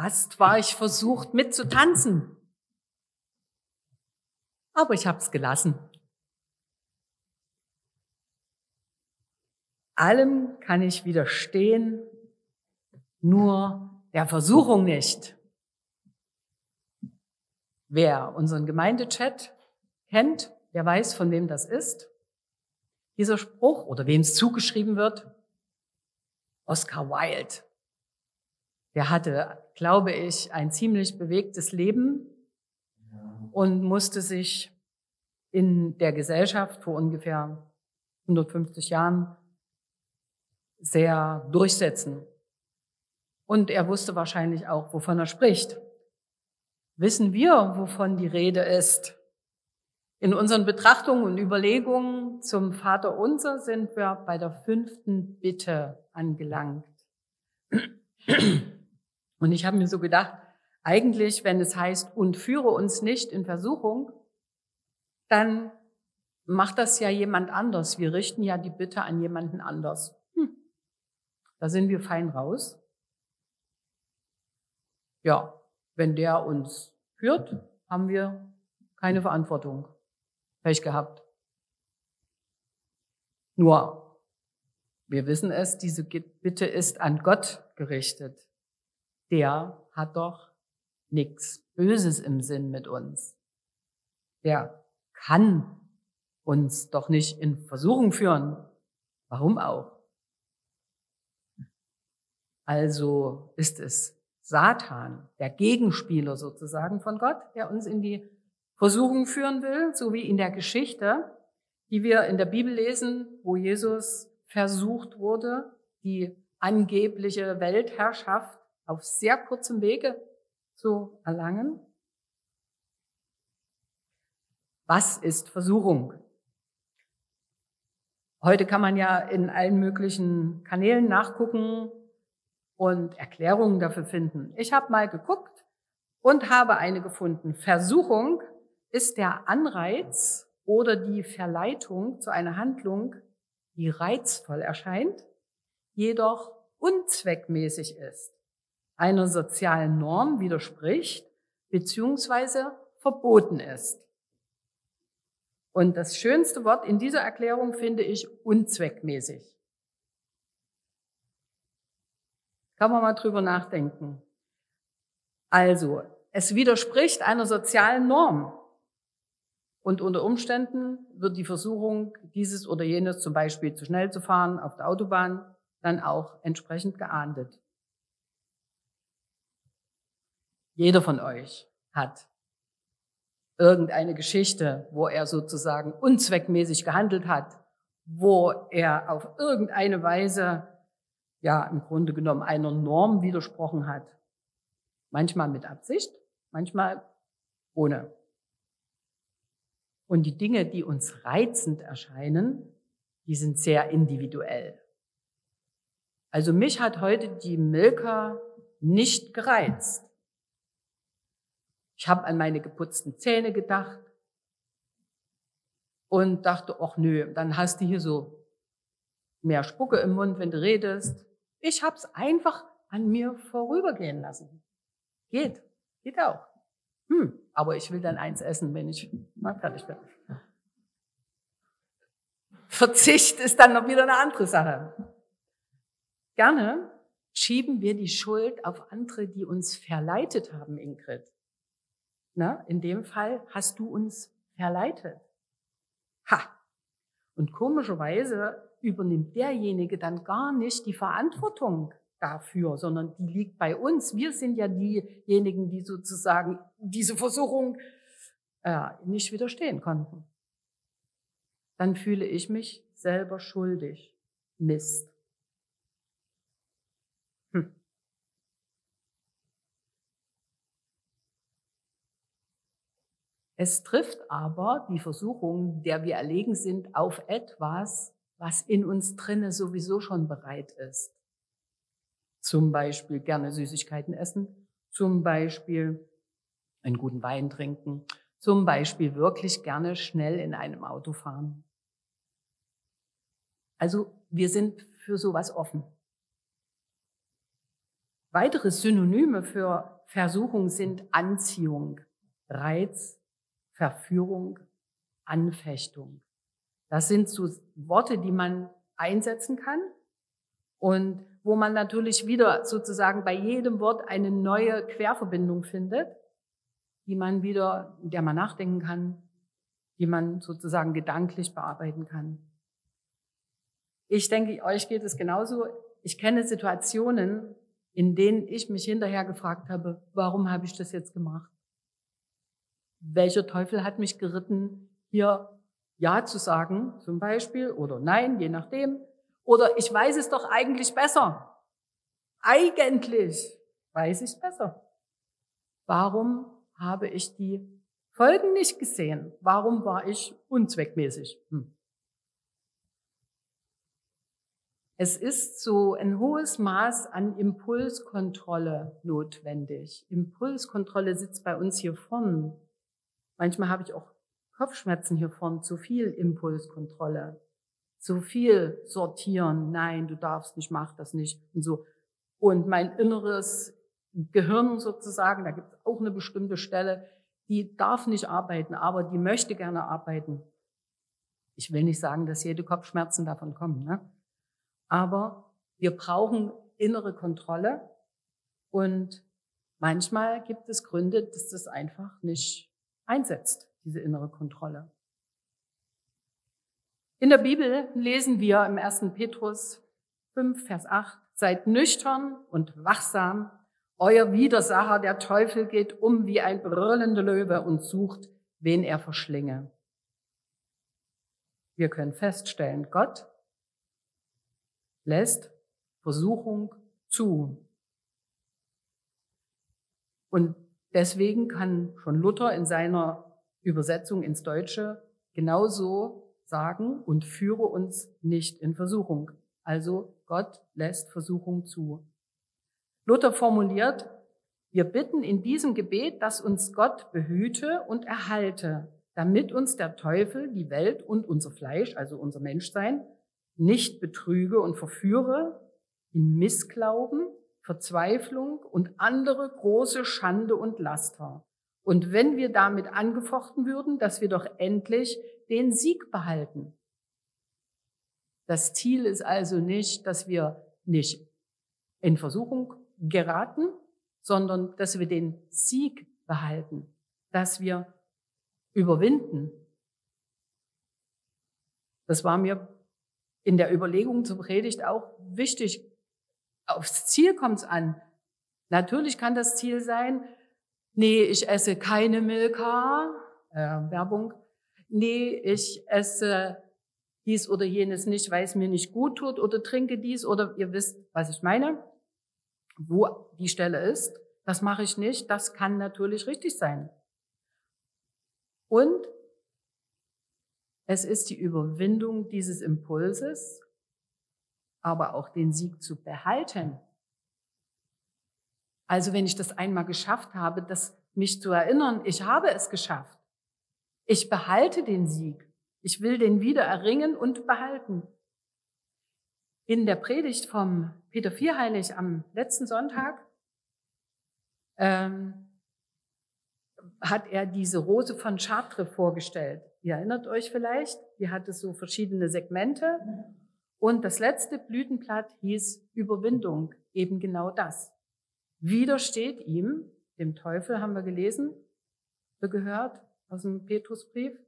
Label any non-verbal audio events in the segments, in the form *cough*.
Fast war ich versucht mitzutanzen. Aber ich habe es gelassen. Allem kann ich widerstehen, nur der Versuchung nicht. Wer unseren Gemeindechat kennt, der weiß, von wem das ist. Dieser Spruch oder wem es zugeschrieben wird, Oscar Wilde. Der hatte, glaube ich, ein ziemlich bewegtes Leben und musste sich in der Gesellschaft vor ungefähr 150 Jahren sehr durchsetzen. Und er wusste wahrscheinlich auch, wovon er spricht. Wissen wir, wovon die Rede ist? In unseren Betrachtungen und Überlegungen zum Vater Unser sind wir bei der fünften Bitte angelangt. Und ich habe mir so gedacht, eigentlich, wenn es heißt, und führe uns nicht in Versuchung, dann macht das ja jemand anders. Wir richten ja die Bitte an jemanden anders. Hm. Da sind wir fein raus. Ja, wenn der uns führt, haben wir keine Verantwortung. Pech gehabt. Nur, wir wissen es, diese Bitte ist an Gott gerichtet. Der hat doch nichts Böses im Sinn mit uns. Der kann uns doch nicht in Versuchung führen. Warum auch? Also ist es Satan, der Gegenspieler sozusagen von Gott, der uns in die Versuchung führen will, so wie in der Geschichte, die wir in der Bibel lesen, wo Jesus versucht wurde, die angebliche Weltherrschaft auf sehr kurzem Wege zu erlangen. Was ist Versuchung? Heute kann man ja in allen möglichen Kanälen nachgucken und Erklärungen dafür finden. Ich habe mal geguckt und habe eine gefunden. Versuchung ist der Anreiz oder die Verleitung zu einer Handlung, die reizvoll erscheint, jedoch unzweckmäßig ist, einer sozialen Norm widerspricht beziehungsweise verboten ist. Und das schönste Wort in dieser Erklärung finde ich unzweckmäßig. Kann man mal drüber nachdenken. Also, es widerspricht einer sozialen Norm. Und unter Umständen wird die Versuchung, dieses oder jenes zum Beispiel zu schnell zu fahren auf der Autobahn, dann auch entsprechend geahndet. Jeder von euch hat irgendeine Geschichte, wo er sozusagen unzweckmäßig gehandelt hat, wo er auf irgendeine Weise, ja, im Grunde genommen einer Norm widersprochen hat. Manchmal mit Absicht, manchmal ohne. Und die Dinge, die uns reizend erscheinen, die sind sehr individuell. Also mich hat heute die Milka nicht gereizt. Ich habe an meine geputzten Zähne gedacht und dachte, ach nö, dann hast du hier so mehr Spucke im Mund, wenn du redest. Ich habe es einfach an mir vorübergehen lassen. Geht, geht auch. Hm, aber ich will dann eins essen, wenn ich mal fertig bin. Verzicht ist dann noch wieder eine andere Sache. Gerne schieben wir die Schuld auf andere, die uns verleitet haben, Ingrid. Na, in dem Fall hast du uns verleitet. Ha! Und komischerweise übernimmt derjenige dann gar nicht die Verantwortung dafür, sondern die liegt bei uns. Wir sind ja diejenigen, die sozusagen diese Versuchung äh, nicht widerstehen konnten. Dann fühle ich mich selber schuldig. Mist. Hm. Es trifft aber die Versuchung, der wir erlegen sind, auf etwas, was in uns drinne sowieso schon bereit ist. Zum Beispiel gerne Süßigkeiten essen, zum Beispiel einen guten Wein trinken, zum Beispiel wirklich gerne schnell in einem Auto fahren. Also wir sind für sowas offen. Weitere Synonyme für Versuchung sind Anziehung, Reiz, Verführung, Anfechtung. Das sind so Worte, die man einsetzen kann und wo man natürlich wieder sozusagen bei jedem Wort eine neue Querverbindung findet, die man wieder, der man nachdenken kann, die man sozusagen gedanklich bearbeiten kann. Ich denke, euch geht es genauso. Ich kenne Situationen, in denen ich mich hinterher gefragt habe, warum habe ich das jetzt gemacht? Welcher Teufel hat mich geritten, hier Ja zu sagen, zum Beispiel, oder Nein, je nachdem. Oder ich weiß es doch eigentlich besser. Eigentlich weiß ich es besser. Warum habe ich die Folgen nicht gesehen? Warum war ich unzweckmäßig? Hm. Es ist so ein hohes Maß an Impulskontrolle notwendig. Impulskontrolle sitzt bei uns hier vorn. Manchmal habe ich auch Kopfschmerzen hier vorn, zu viel Impulskontrolle, zu viel sortieren. Nein, du darfst nicht, mach das nicht und so. Und mein inneres Gehirn sozusagen, da gibt es auch eine bestimmte Stelle, die darf nicht arbeiten, aber die möchte gerne arbeiten. Ich will nicht sagen, dass jede Kopfschmerzen davon kommen. Ne? Aber wir brauchen innere Kontrolle und manchmal gibt es Gründe, dass das einfach nicht einsetzt, diese innere Kontrolle. In der Bibel lesen wir im 1. Petrus 5, Vers 8, seid nüchtern und wachsam. Euer Widersacher, der Teufel, geht um wie ein brüllender Löwe und sucht, wen er verschlinge. Wir können feststellen, Gott lässt Versuchung zu. Und deswegen kann schon Luther in seiner Übersetzung ins Deutsche genauso sagen und führe uns nicht in Versuchung. Also Gott lässt Versuchung zu. Luther formuliert, wir bitten in diesem Gebet, dass uns Gott behüte und erhalte, damit uns der Teufel, die Welt und unser Fleisch, also unser Menschsein, nicht betrüge und verführe in Missglauben, Verzweiflung und andere große Schande und Laster. Und wenn wir damit angefochten würden, dass wir doch endlich den Sieg behalten. Das Ziel ist also nicht, dass wir nicht in Versuchung geraten, sondern dass wir den Sieg behalten, dass wir überwinden. Das war mir in der Überlegung zur Predigt auch wichtig. Aufs Ziel kommt es an. Natürlich kann das Ziel sein, nee, ich esse keine Milka, äh, Werbung, nee, ich esse dies oder jenes nicht, weil es mir nicht gut tut oder trinke dies oder ihr wisst, was ich meine, wo die Stelle ist. Das mache ich nicht. Das kann natürlich richtig sein. Und es ist die Überwindung dieses Impulses, aber auch den Sieg zu behalten. Also wenn ich das einmal geschafft habe, das mich zu erinnern, ich habe es geschafft. Ich behalte den Sieg. Ich will den wieder erringen und behalten. In der Predigt vom Peter Vierheilig am letzten Sonntag ähm, hat er diese Rose von Chartres vorgestellt. Ihr erinnert euch vielleicht, die hatte so verschiedene Segmente. Und das letzte Blütenblatt hieß Überwindung, eben genau das. Widersteht ihm, dem Teufel haben wir gelesen, gehört aus dem Petrusbrief,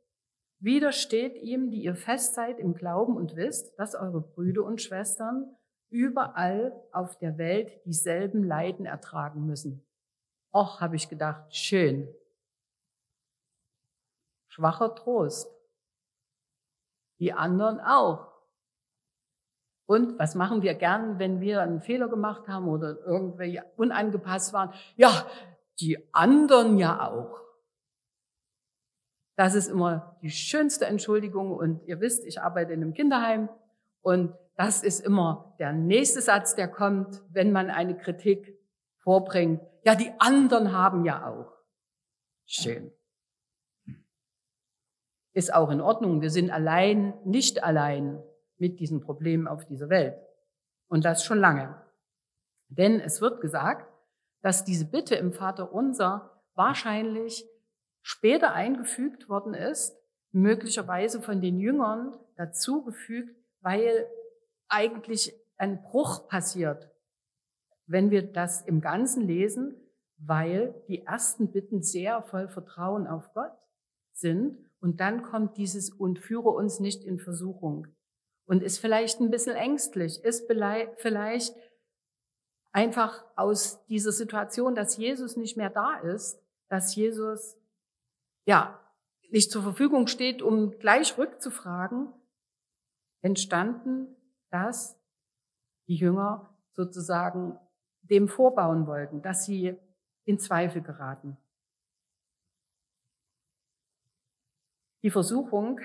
widersteht ihm, die ihr fest seid im Glauben und wisst, dass eure Brüder und Schwestern überall auf der Welt dieselben Leiden ertragen müssen. Och, habe ich gedacht, schön, Schwacher Trost. Die anderen auch. Und was machen wir gern, wenn wir einen Fehler gemacht haben oder irgendwie unangepasst waren? Ja, die anderen ja auch. Das ist immer die schönste Entschuldigung. Und ihr wisst, ich arbeite in einem Kinderheim. Und das ist immer der nächste Satz, der kommt, wenn man eine Kritik vorbringt. Ja, die anderen haben ja auch. Schön ist auch in Ordnung. Wir sind allein, nicht allein mit diesen Problemen auf dieser Welt. Und das schon lange. Denn es wird gesagt, dass diese Bitte im Vater unser wahrscheinlich später eingefügt worden ist, möglicherweise von den Jüngern dazugefügt, weil eigentlich ein Bruch passiert, wenn wir das im Ganzen lesen, weil die ersten Bitten sehr voll Vertrauen auf Gott sind und dann kommt dieses und führe uns nicht in Versuchung und ist vielleicht ein bisschen ängstlich, ist vielleicht einfach aus dieser Situation, dass Jesus nicht mehr da ist, dass Jesus ja nicht zur Verfügung steht, um gleich rückzufragen, entstanden, dass die Jünger sozusagen dem vorbauen wollten, dass sie in Zweifel geraten. Die Versuchung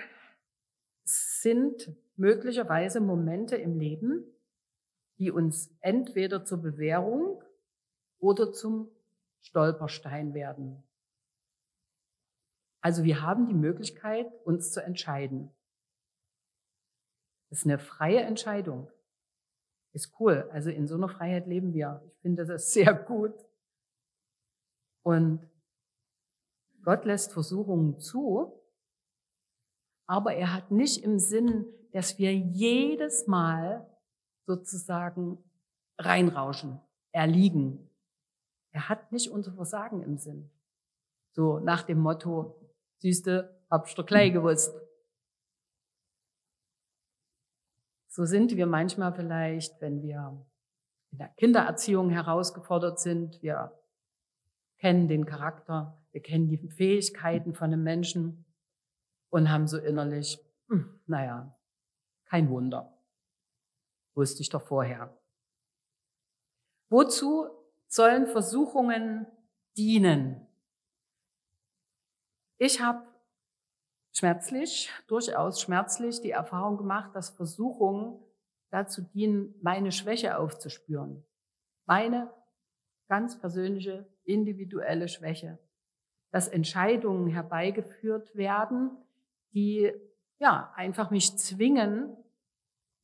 sind möglicherweise Momente im Leben, die uns entweder zur Bewährung oder zum Stolperstein werden. Also wir haben die Möglichkeit, uns zu entscheiden. Das ist eine freie Entscheidung. Ist cool. Also in so einer Freiheit leben wir. Ich finde das *laughs* sehr gut. Und Gott lässt Versuchungen zu, aber er hat nicht im Sinn, dass wir jedes Mal sozusagen reinrauschen, erliegen. Er hat nicht unser Versagen im Sinn. So nach dem Motto, siehste, hab ich doch gleich gewusst. So sind wir manchmal vielleicht, wenn wir in der Kindererziehung herausgefordert sind. Wir kennen den Charakter, wir kennen die Fähigkeiten von einem Menschen und haben so innerlich, hm, naja, kein Wunder. Wusste ich doch vorher. Wozu sollen Versuchungen dienen? Ich habe schmerzlich, durchaus schmerzlich die Erfahrung gemacht, dass Versuchungen dazu dienen, meine Schwäche aufzuspüren. Meine ganz persönliche, individuelle Schwäche. Dass Entscheidungen herbeigeführt werden, die ja einfach mich zwingen,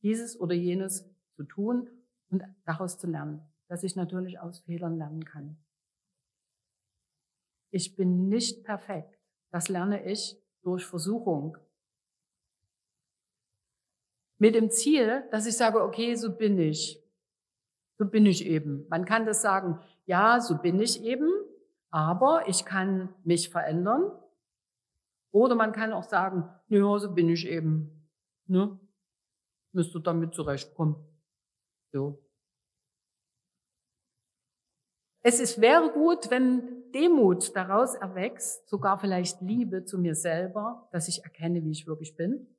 dieses oder jenes zu tun und daraus zu lernen, dass ich natürlich aus Fehlern lernen kann. Ich bin nicht perfekt. Das lerne ich durch Versuchung. Mit dem Ziel, dass ich sage, okay, so bin ich. So bin ich eben. Man kann das sagen, ja, so bin ich eben, aber ich kann mich verändern oder man kann auch sagen, ja, so bin ich eben. Ne? Müsst du damit zurechtkommen. So. Es ist, wäre gut, wenn Demut daraus erwächst, sogar vielleicht Liebe zu mir selber, dass ich erkenne, wie ich wirklich bin,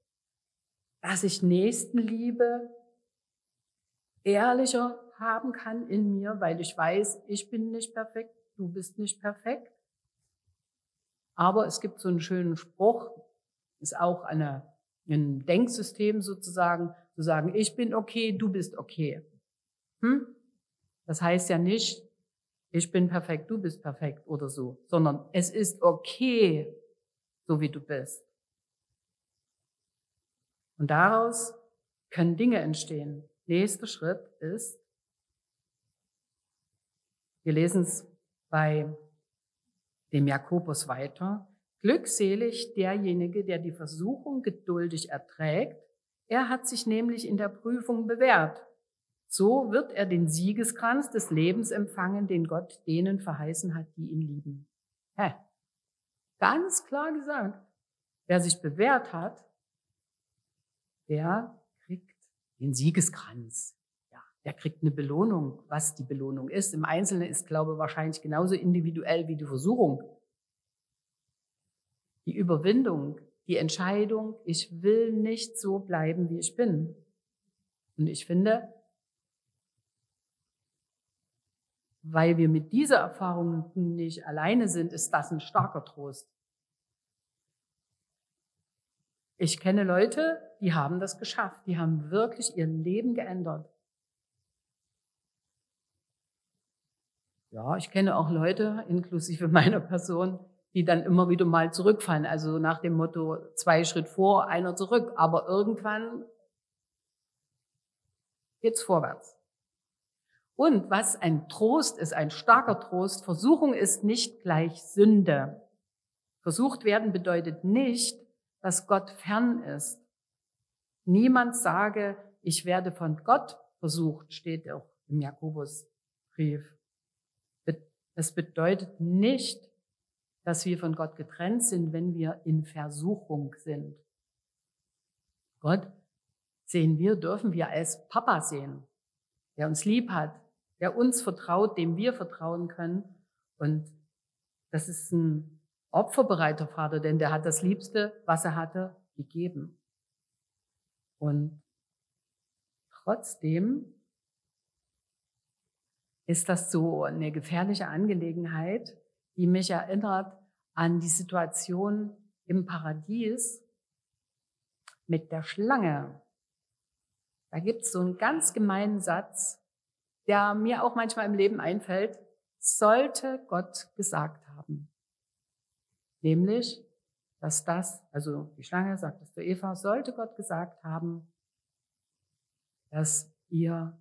dass ich Nächstenliebe ehrlicher haben kann in mir, weil ich weiß, ich bin nicht perfekt, du bist nicht perfekt. Aber es gibt so einen schönen Spruch, ist auch eine, ein Denksystem sozusagen, zu sagen, ich bin okay, du bist okay. Hm? Das heißt ja nicht, ich bin perfekt, du bist perfekt oder so, sondern es ist okay, so wie du bist. Und daraus können Dinge entstehen. Nächster Schritt ist, wir lesen es bei dem Jakobus weiter. Glückselig derjenige, der die Versuchung geduldig erträgt. Er hat sich nämlich in der Prüfung bewährt. So wird er den Siegeskranz des Lebens empfangen, den Gott denen verheißen hat, die ihn lieben. Hä? Ganz klar gesagt. Wer sich bewährt hat, der kriegt den Siegeskranz der kriegt eine Belohnung, was die Belohnung ist. Im Einzelnen ist Glaube wahrscheinlich genauso individuell wie die Versuchung. Die Überwindung, die Entscheidung, ich will nicht so bleiben, wie ich bin. Und ich finde, weil wir mit dieser Erfahrung nicht alleine sind, ist das ein starker Trost. Ich kenne Leute, die haben das geschafft, die haben wirklich ihr Leben geändert. Ja, ich kenne auch Leute, inklusive *laughs* meiner Person, die dann immer wieder mal zurückfallen. Also nach dem Motto, zwei Schritt vor, einer zurück. Aber irgendwann geht's vorwärts. Und was ein Trost ist, ein starker Trost, Versuchung ist nicht gleich Sünde. Versucht werden bedeutet nicht, dass Gott fern ist. Niemand sage, ich werde von Gott versucht, steht auch im Jakobusbrief. Es bedeutet nicht, dass wir von Gott getrennt sind, wenn wir in Versuchung sind. Gott sehen wir, dürfen wir als Papa sehen, der uns lieb hat, der uns vertraut, dem wir vertrauen können. Und das ist ein opferbereiter Vater, denn der hat das Liebste, was er hatte, gegeben. Und trotzdem ist das so eine gefährliche Angelegenheit, die mich erinnert an die Situation im Paradies mit der Schlange. Da gibt es so einen ganz gemeinen Satz, der mir auch manchmal im Leben einfällt, sollte Gott gesagt haben. Nämlich, dass das, also die Schlange sagt es zu Eva, sollte Gott gesagt haben, dass ihr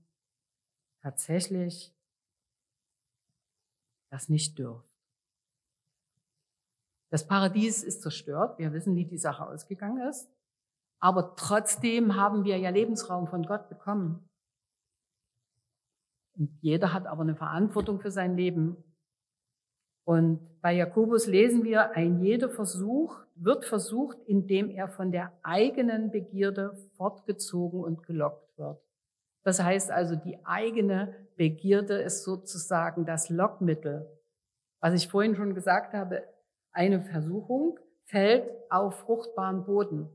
tatsächlich das nicht dürft. Das Paradies ist zerstört. Wir wissen, wie die Sache ausgegangen ist. Aber trotzdem haben wir ja Lebensraum von Gott bekommen. Und jeder hat aber eine Verantwortung für sein Leben. Und bei Jakobus lesen wir, ein jeder Versuch wird versucht, indem er von der eigenen Begierde fortgezogen und gelockt wird. Das heißt also, die eigene Begierde ist sozusagen das Lockmittel. Was ich vorhin schon gesagt habe, eine Versuchung fällt auf fruchtbaren Boden.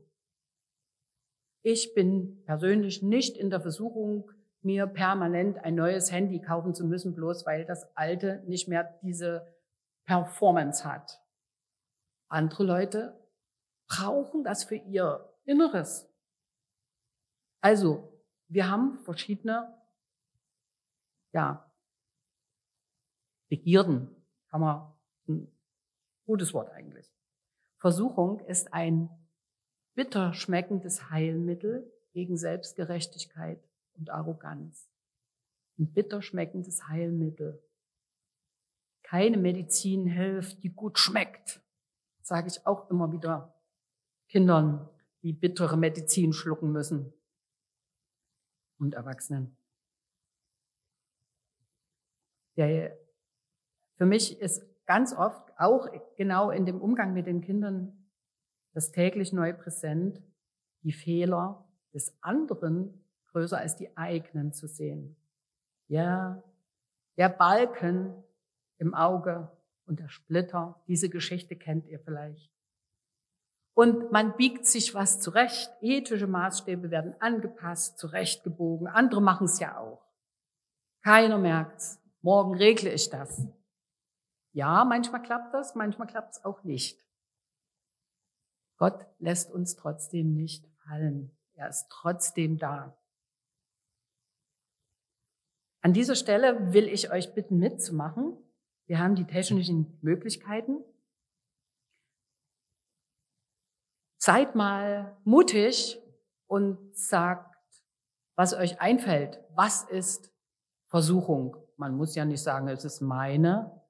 Ich bin persönlich nicht in der Versuchung, mir permanent ein neues Handy kaufen zu müssen, bloß weil das alte nicht mehr diese Performance hat. Andere Leute brauchen das für ihr Inneres. Also, wir haben verschiedene, ja, Begierden, kann man, gutes Wort eigentlich. Versuchung ist ein bitter schmeckendes Heilmittel gegen Selbstgerechtigkeit und Arroganz. Ein bitter schmeckendes Heilmittel. Keine Medizin hilft, die gut schmeckt, sage ich auch immer wieder Kindern, die bittere Medizin schlucken müssen und Erwachsenen. Der, für mich ist ganz oft auch genau in dem Umgang mit den Kindern das täglich neu präsent, die Fehler des anderen größer als die eigenen zu sehen. Ja, der Balken im Auge und der Splitter, diese Geschichte kennt ihr vielleicht. Und man biegt sich was zurecht. Ethische Maßstäbe werden angepasst, zurechtgebogen. Andere machen es ja auch. Keiner merkt's. Morgen regle ich das. Ja, manchmal klappt das, manchmal klappt es auch nicht. Gott lässt uns trotzdem nicht fallen. Er ist trotzdem da. An dieser Stelle will ich euch bitten, mitzumachen. Wir haben die technischen Möglichkeiten. Seid mal mutig und sagt, was euch einfällt. Was ist Versuchung? Man muss ja nicht sagen, es ist meine.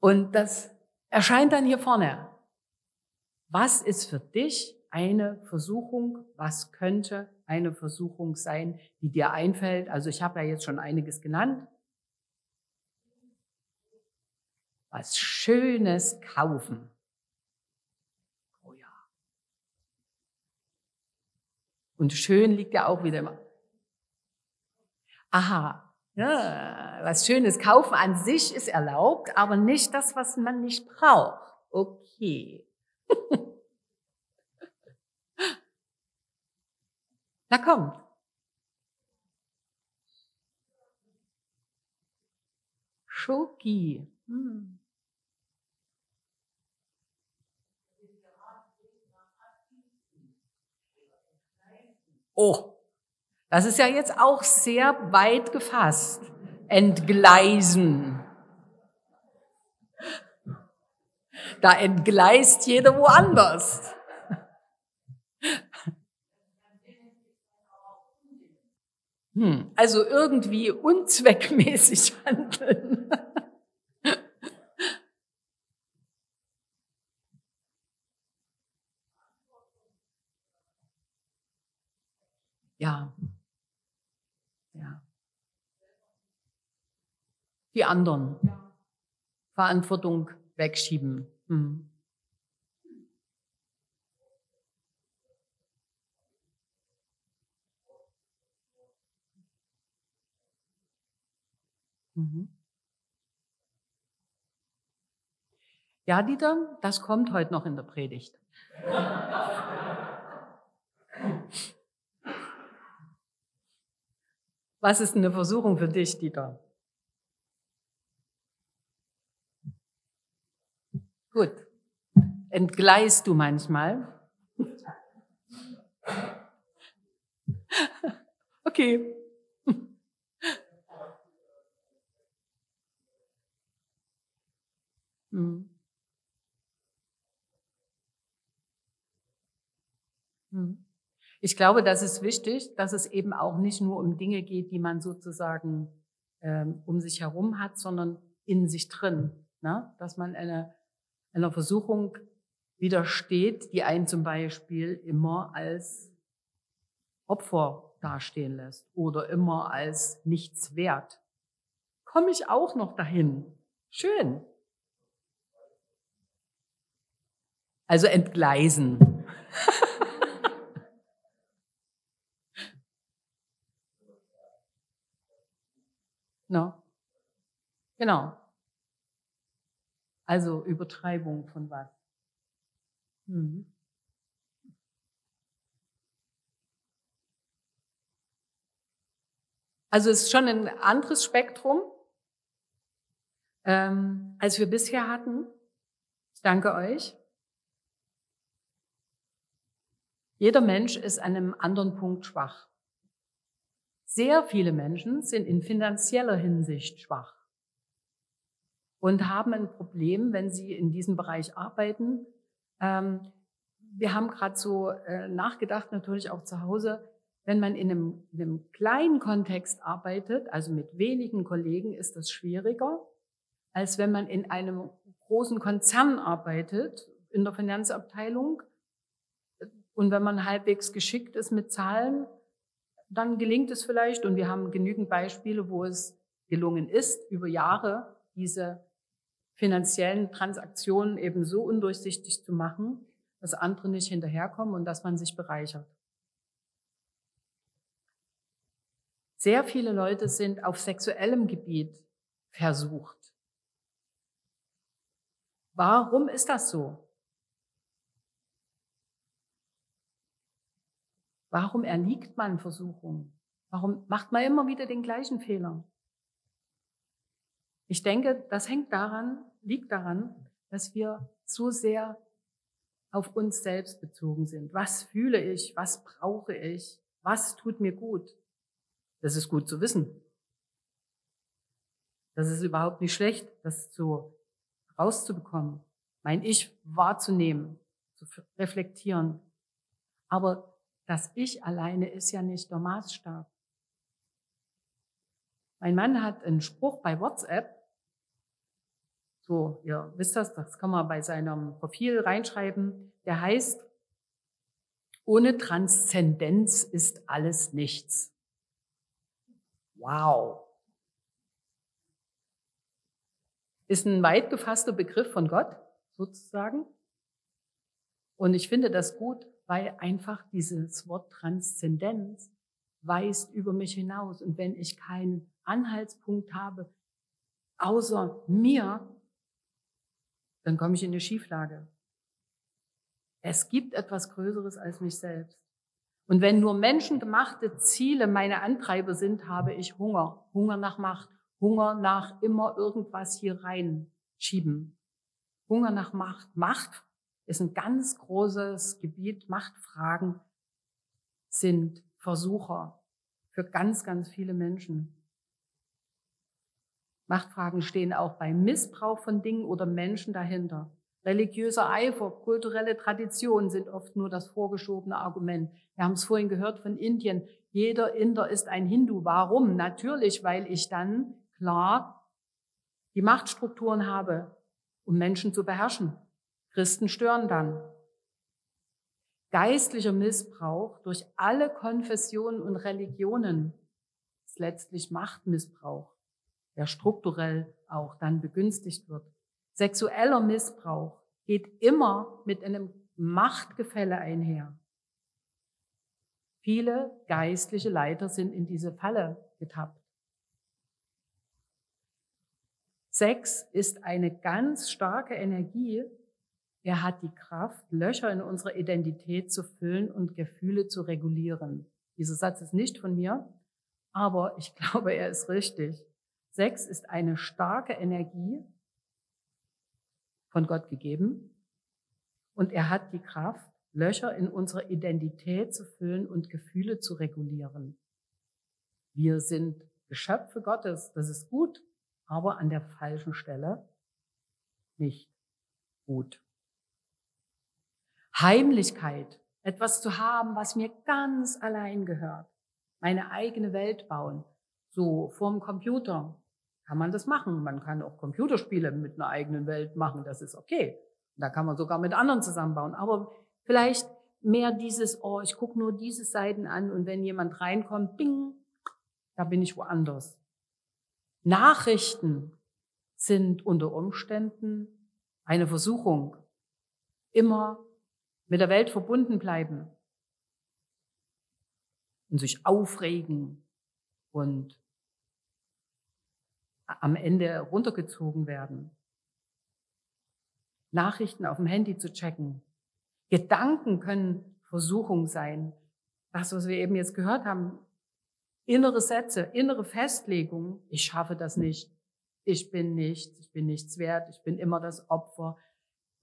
Und das erscheint dann hier vorne. Was ist für dich eine Versuchung? Was könnte eine Versuchung sein, die dir einfällt? Also ich habe ja jetzt schon einiges genannt. Was Schönes kaufen. Oh ja. Und schön liegt ja auch wieder immer. Aha. Ja, was Schönes kaufen an sich ist erlaubt, aber nicht das, was man nicht braucht. Okay. *laughs* Na kommt. Schoki. Hm. Oh, das ist ja jetzt auch sehr weit gefasst. Entgleisen. Da entgleist jeder woanders. Hm, also irgendwie unzweckmäßig *laughs* handeln. ja. Ja. Die anderen. Verantwortung wegschieben. Hm. Mhm. Ja, Dieter, das kommt heute noch in der Predigt. Was ist eine Versuchung für dich, Dieter? Gut. Entgleist du manchmal? *laughs* Okay. *laughs* Hm. Hm. Ich glaube, das ist wichtig, dass es eben auch nicht nur um Dinge geht, die man sozusagen ähm, um sich herum hat, sondern in sich drin. Ne? Dass man eine, einer Versuchung widersteht, die einen zum Beispiel immer als Opfer dastehen lässt oder immer als nichts wert. Komme ich auch noch dahin? Schön. Also entgleisen. *laughs* no. Genau. Also Übertreibung von was. Mhm. Also es ist schon ein anderes Spektrum, ähm, als wir bisher hatten. Ich danke euch. Jeder Mensch ist an einem anderen Punkt schwach. Sehr viele Menschen sind in finanzieller Hinsicht schwach und haben ein Problem, wenn sie in diesem Bereich arbeiten. Ähm, wir haben gerade so äh, nachgedacht, natürlich auch zu Hause, wenn man in einem, in einem kleinen Kontext arbeitet, also mit wenigen Kollegen, ist das schwieriger, als wenn man in einem großen Konzern arbeitet, in der Finanzabteilung, und wenn man halbwegs geschickt ist mit Zahlen, dann gelingt es vielleicht. Und wir haben genügend Beispiele, wo es gelungen ist, über Jahre diese finanziellen Transaktionen eben so undurchsichtig zu machen, dass andere nicht hinterherkommen und dass man sich bereichert. Sehr viele Leute sind auf sexuellem Gebiet versucht. Warum ist das so? Warum erliegt man Versuchungen? Warum macht man immer wieder den gleichen Fehler? Ich denke, das hängt daran, liegt daran, dass wir so sehr auf uns selbst bezogen sind. Was fühle ich? Was brauche ich? Was tut mir gut? Das ist gut zu wissen. Das ist überhaupt nicht schlecht, das so rauszubekommen, mein Ich wahrzunehmen, zu reflektieren. Aber das Ich alleine ist ja nicht der Maßstab. Mein Mann hat einen Spruch bei WhatsApp. So, ihr wisst das, das kann man bei seinem Profil reinschreiben. Der heißt, ohne Transzendenz ist alles nichts. Wow. Ist ein weit gefasster Begriff von Gott, sozusagen. Und ich finde das gut, weil einfach dieses Wort Transzendenz weist über mich hinaus. Und wenn ich keinen Anhaltspunkt habe, außer mir, dann komme ich in eine Schieflage. Es gibt etwas Größeres als mich selbst. Und wenn nur menschengemachte Ziele meine Antreiber sind, habe ich Hunger. Hunger nach Macht. Hunger nach immer irgendwas hier reinschieben. Hunger nach Macht. Macht ist ein ganz großes Gebiet. Machtfragen sind Versucher für ganz, ganz viele Menschen. Machtfragen stehen auch bei Missbrauch von Dingen oder Menschen dahinter. Religiöser Eifer, kulturelle Tradition sind oft nur das vorgeschobene Argument. Wir haben es vorhin gehört von Indien. Jeder Inder ist ein Hindu. Warum? Natürlich, weil ich dann klar die Machtstrukturen habe, um Menschen zu beherrschen. Christen stören dann. Geistlicher Missbrauch durch alle Konfessionen und Religionen ist letztlich Machtmissbrauch, der strukturell auch dann begünstigt wird. Sexueller Missbrauch geht immer mit einem Machtgefälle einher. Viele geistliche Leiter sind in diese Falle getappt. Sex ist eine ganz starke Energie. Er hat die Kraft, Löcher in unserer Identität zu füllen und Gefühle zu regulieren. Dieser Satz ist nicht von mir, aber ich *laughs* glaube, er ist richtig. Sex ist eine starke Energie, von Gott gegeben. Und er hat die Kraft, Löcher in unserer Identität zu füllen und Gefühle zu regulieren. Wir sind Geschöpfe Gottes, das ist gut, aber an der falschen Stelle nicht gut. Heimlichkeit, etwas zu haben, was mir ganz allein gehört. Meine eigene Welt bauen, so vorm Computer, kann man das machen. Man kann auch Computerspiele mit einer eigenen Welt machen, das ist okay. Da kann man sogar mit anderen zusammenbauen. Aber vielleicht mehr dieses, oh, ich gucke nur diese Seiten an und wenn jemand reinkommt, bing, da bin ich woanders. Nachrichten sind unter Umständen eine Versuchung. Immer mit der Welt verbunden bleiben und sich aufregen und am Ende runtergezogen werden. Nachrichten auf dem Handy zu checken. Gedanken können Versuchung sein. Das, was wir eben jetzt gehört haben, innere Sätze, innere Festlegungen. Ich schaffe das nicht. Ich bin nichts. Ich bin nichts wert. Ich bin immer das Opfer.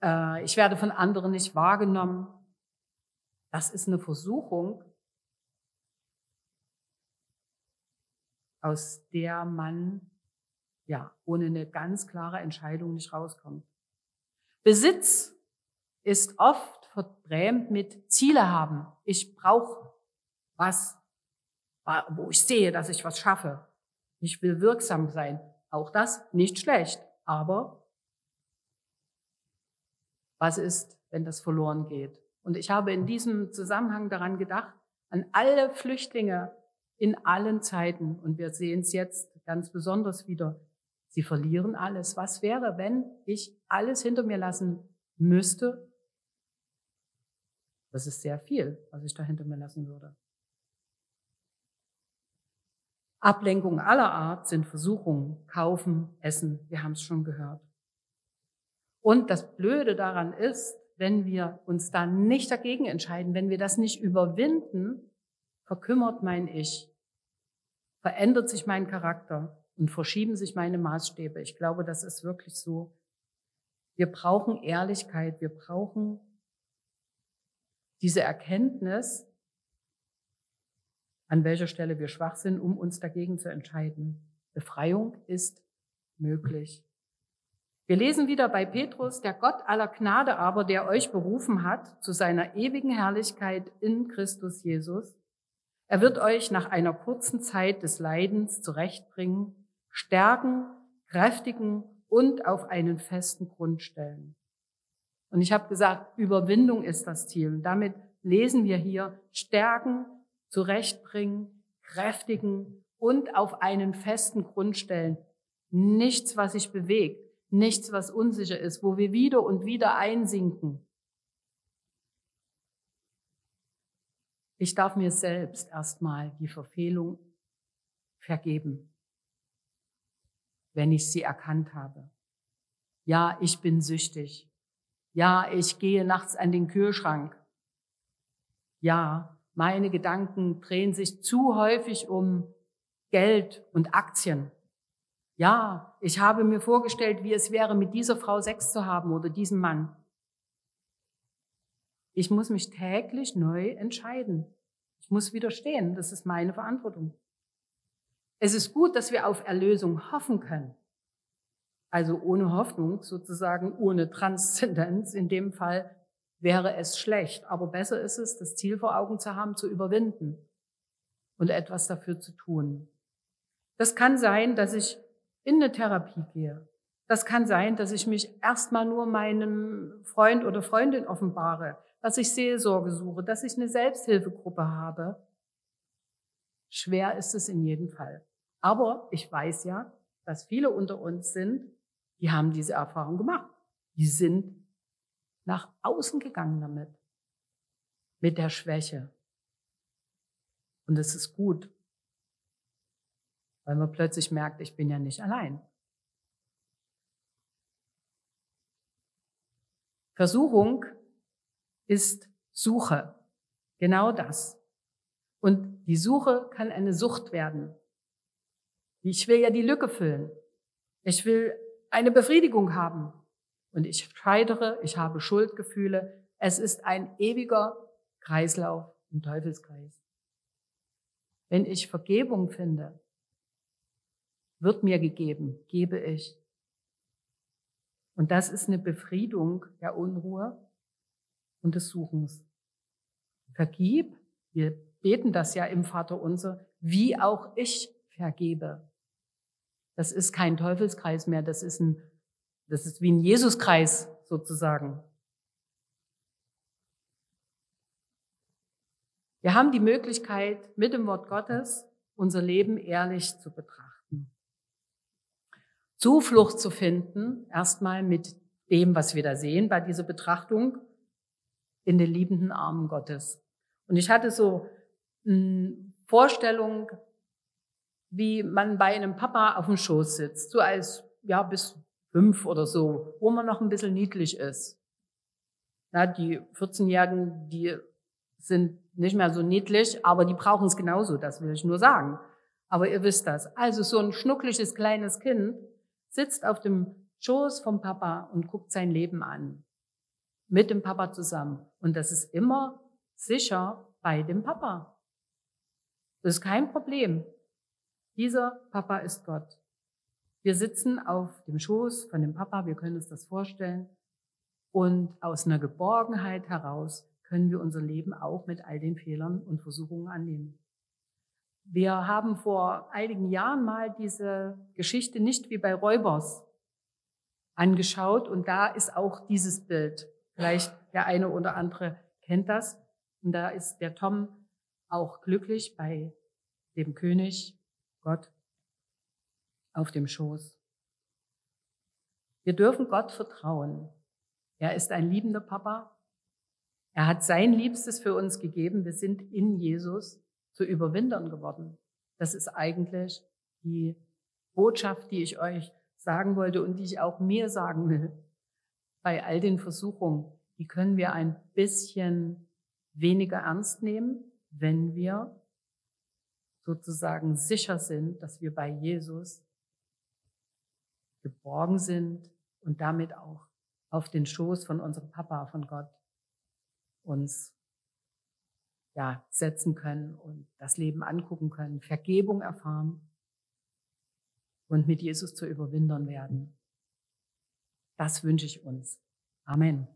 Äh, ich werde von anderen nicht wahrgenommen. Das ist eine Versuchung, aus der man ja, ohne eine ganz klare Entscheidung nicht rauskommt. Besitz ist oft verbrämt mit Ziele haben. Ich brauche was, wo ich sehe, dass ich was schaffe. Ich will wirksam sein. Auch das nicht schlecht. Aber was ist, wenn das verloren geht? Und ich habe in diesem Zusammenhang daran gedacht, an alle Flüchtlinge in allen Zeiten. Und wir sehen es jetzt ganz besonders wieder Sie verlieren alles. Was wäre, wenn ich alles hinter mir lassen müsste? Das ist sehr viel, was ich da hinter mir lassen würde. Ablenkungen aller Art sind Versuchungen, kaufen, essen. Wir haben es schon gehört. Und das Blöde daran ist, wenn wir uns da nicht dagegen entscheiden, wenn wir das nicht überwinden, verkümmert mein Ich, verändert sich mein Charakter, und verschieben sich meine Maßstäbe. Ich glaube, das ist wirklich so. Wir brauchen Ehrlichkeit, wir brauchen diese Erkenntnis, an welcher Stelle wir schwach sind, um uns dagegen zu entscheiden. Befreiung ist möglich. Wir lesen wieder bei Petrus, der Gott aller Gnade aber, der euch berufen hat zu seiner ewigen Herrlichkeit in Christus Jesus. Er wird euch nach einer kurzen Zeit des Leidens zurechtbringen stärken, kräftigen und auf einen festen Grund stellen. Und ich habe gesagt, Überwindung ist das Ziel. Und damit lesen wir hier stärken, zurechtbringen, kräftigen und auf einen festen Grund stellen. Nichts, was sich bewegt, nichts, was unsicher ist, wo wir wieder und wieder einsinken. Ich darf mir selbst erstmal die Verfehlung vergeben wenn ich sie erkannt habe. Ja, ich bin süchtig. Ja, ich gehe nachts an den Kühlschrank. Ja, meine Gedanken drehen sich zu häufig um Geld und Aktien. Ja, ich habe mir vorgestellt, wie es wäre, mit dieser Frau Sex zu haben oder diesem Mann. Ich muss mich täglich neu entscheiden. Ich muss widerstehen. Das ist meine Verantwortung. Es ist gut, dass wir auf Erlösung hoffen können. also ohne Hoffnung, sozusagen ohne Transzendenz. In dem Fall wäre es schlecht. Aber besser ist es, das Ziel vor Augen zu haben, zu überwinden und etwas dafür zu tun. Das kann sein, dass ich in eine Therapie gehe. Das kann sein, dass ich mich erstmal nur meinem Freund oder Freundin offenbare, dass ich Seelsorge suche, dass ich eine Selbsthilfegruppe habe. Schwer ist es in jedem Fall. Aber ich weiß ja, dass viele unter uns sind, die haben diese Erfahrung gemacht. Die sind nach außen gegangen damit, mit der Schwäche. Und es ist gut, weil man plötzlich merkt, ich bin ja nicht allein. Versuchung ist Suche. Genau das. Und die Suche kann eine Sucht werden. Ich will ja die Lücke füllen. Ich will eine Befriedigung haben. Und ich scheidere, ich habe Schuldgefühle. Es ist ein ewiger Kreislauf im Teufelskreis. Wenn ich Vergebung finde, wird mir gegeben, gebe ich. Und das ist eine Befriedung der Unruhe und des Suchens. Vergib, wir beten das ja im Vater unser, wie auch ich vergebe. Das ist kein Teufelskreis mehr, das ist ein, das ist wie ein Jesuskreis sozusagen. Wir haben die Möglichkeit, mit dem Wort Gottes unser Leben ehrlich zu betrachten. Zuflucht zu finden, erstmal mit dem, was wir da sehen bei dieser Betrachtung, in den liebenden Armen Gottes. Und ich hatte so Vorstellung, wie man bei einem Papa auf dem Schoß sitzt, so als, ja, bis fünf oder so, wo man noch ein bisschen niedlich ist. Na, die 14-Jährigen, die sind nicht mehr so niedlich, aber die brauchen es genauso, das will ich nur sagen. Aber ihr wisst das. Also so ein schnuckliges kleines Kind sitzt auf dem Schoß vom Papa und guckt sein Leben an. Mit dem Papa zusammen. Und das ist immer sicher bei dem Papa. Das ist kein Problem. Dieser Papa ist Gott. Wir sitzen auf dem Schoß von dem Papa, wir können uns das vorstellen. Und aus einer Geborgenheit heraus können wir unser Leben auch mit all den Fehlern und Versuchungen annehmen. Wir haben vor einigen Jahren mal diese Geschichte nicht wie bei Räubers angeschaut und da ist auch dieses Bild. Vielleicht der eine oder andere kennt das. Und da ist der Tom auch glücklich bei dem König Gott auf dem Schoß. Wir dürfen Gott vertrauen. Er ist ein liebender Papa. Er hat sein Liebstes für uns gegeben. Wir sind in Jesus zu Überwindern geworden. Das ist eigentlich die Botschaft, die ich euch sagen wollte und die ich auch mir sagen will. Bei all den Versuchungen, die können wir ein bisschen weniger ernst nehmen, wenn wir sozusagen sicher sind, dass wir bei Jesus geborgen sind und damit auch auf den Schoß von unserem Papa, von Gott, uns ja, setzen können und das Leben angucken können, Vergebung erfahren und mit Jesus zu Überwindern werden. Das wünsche ich uns. Amen.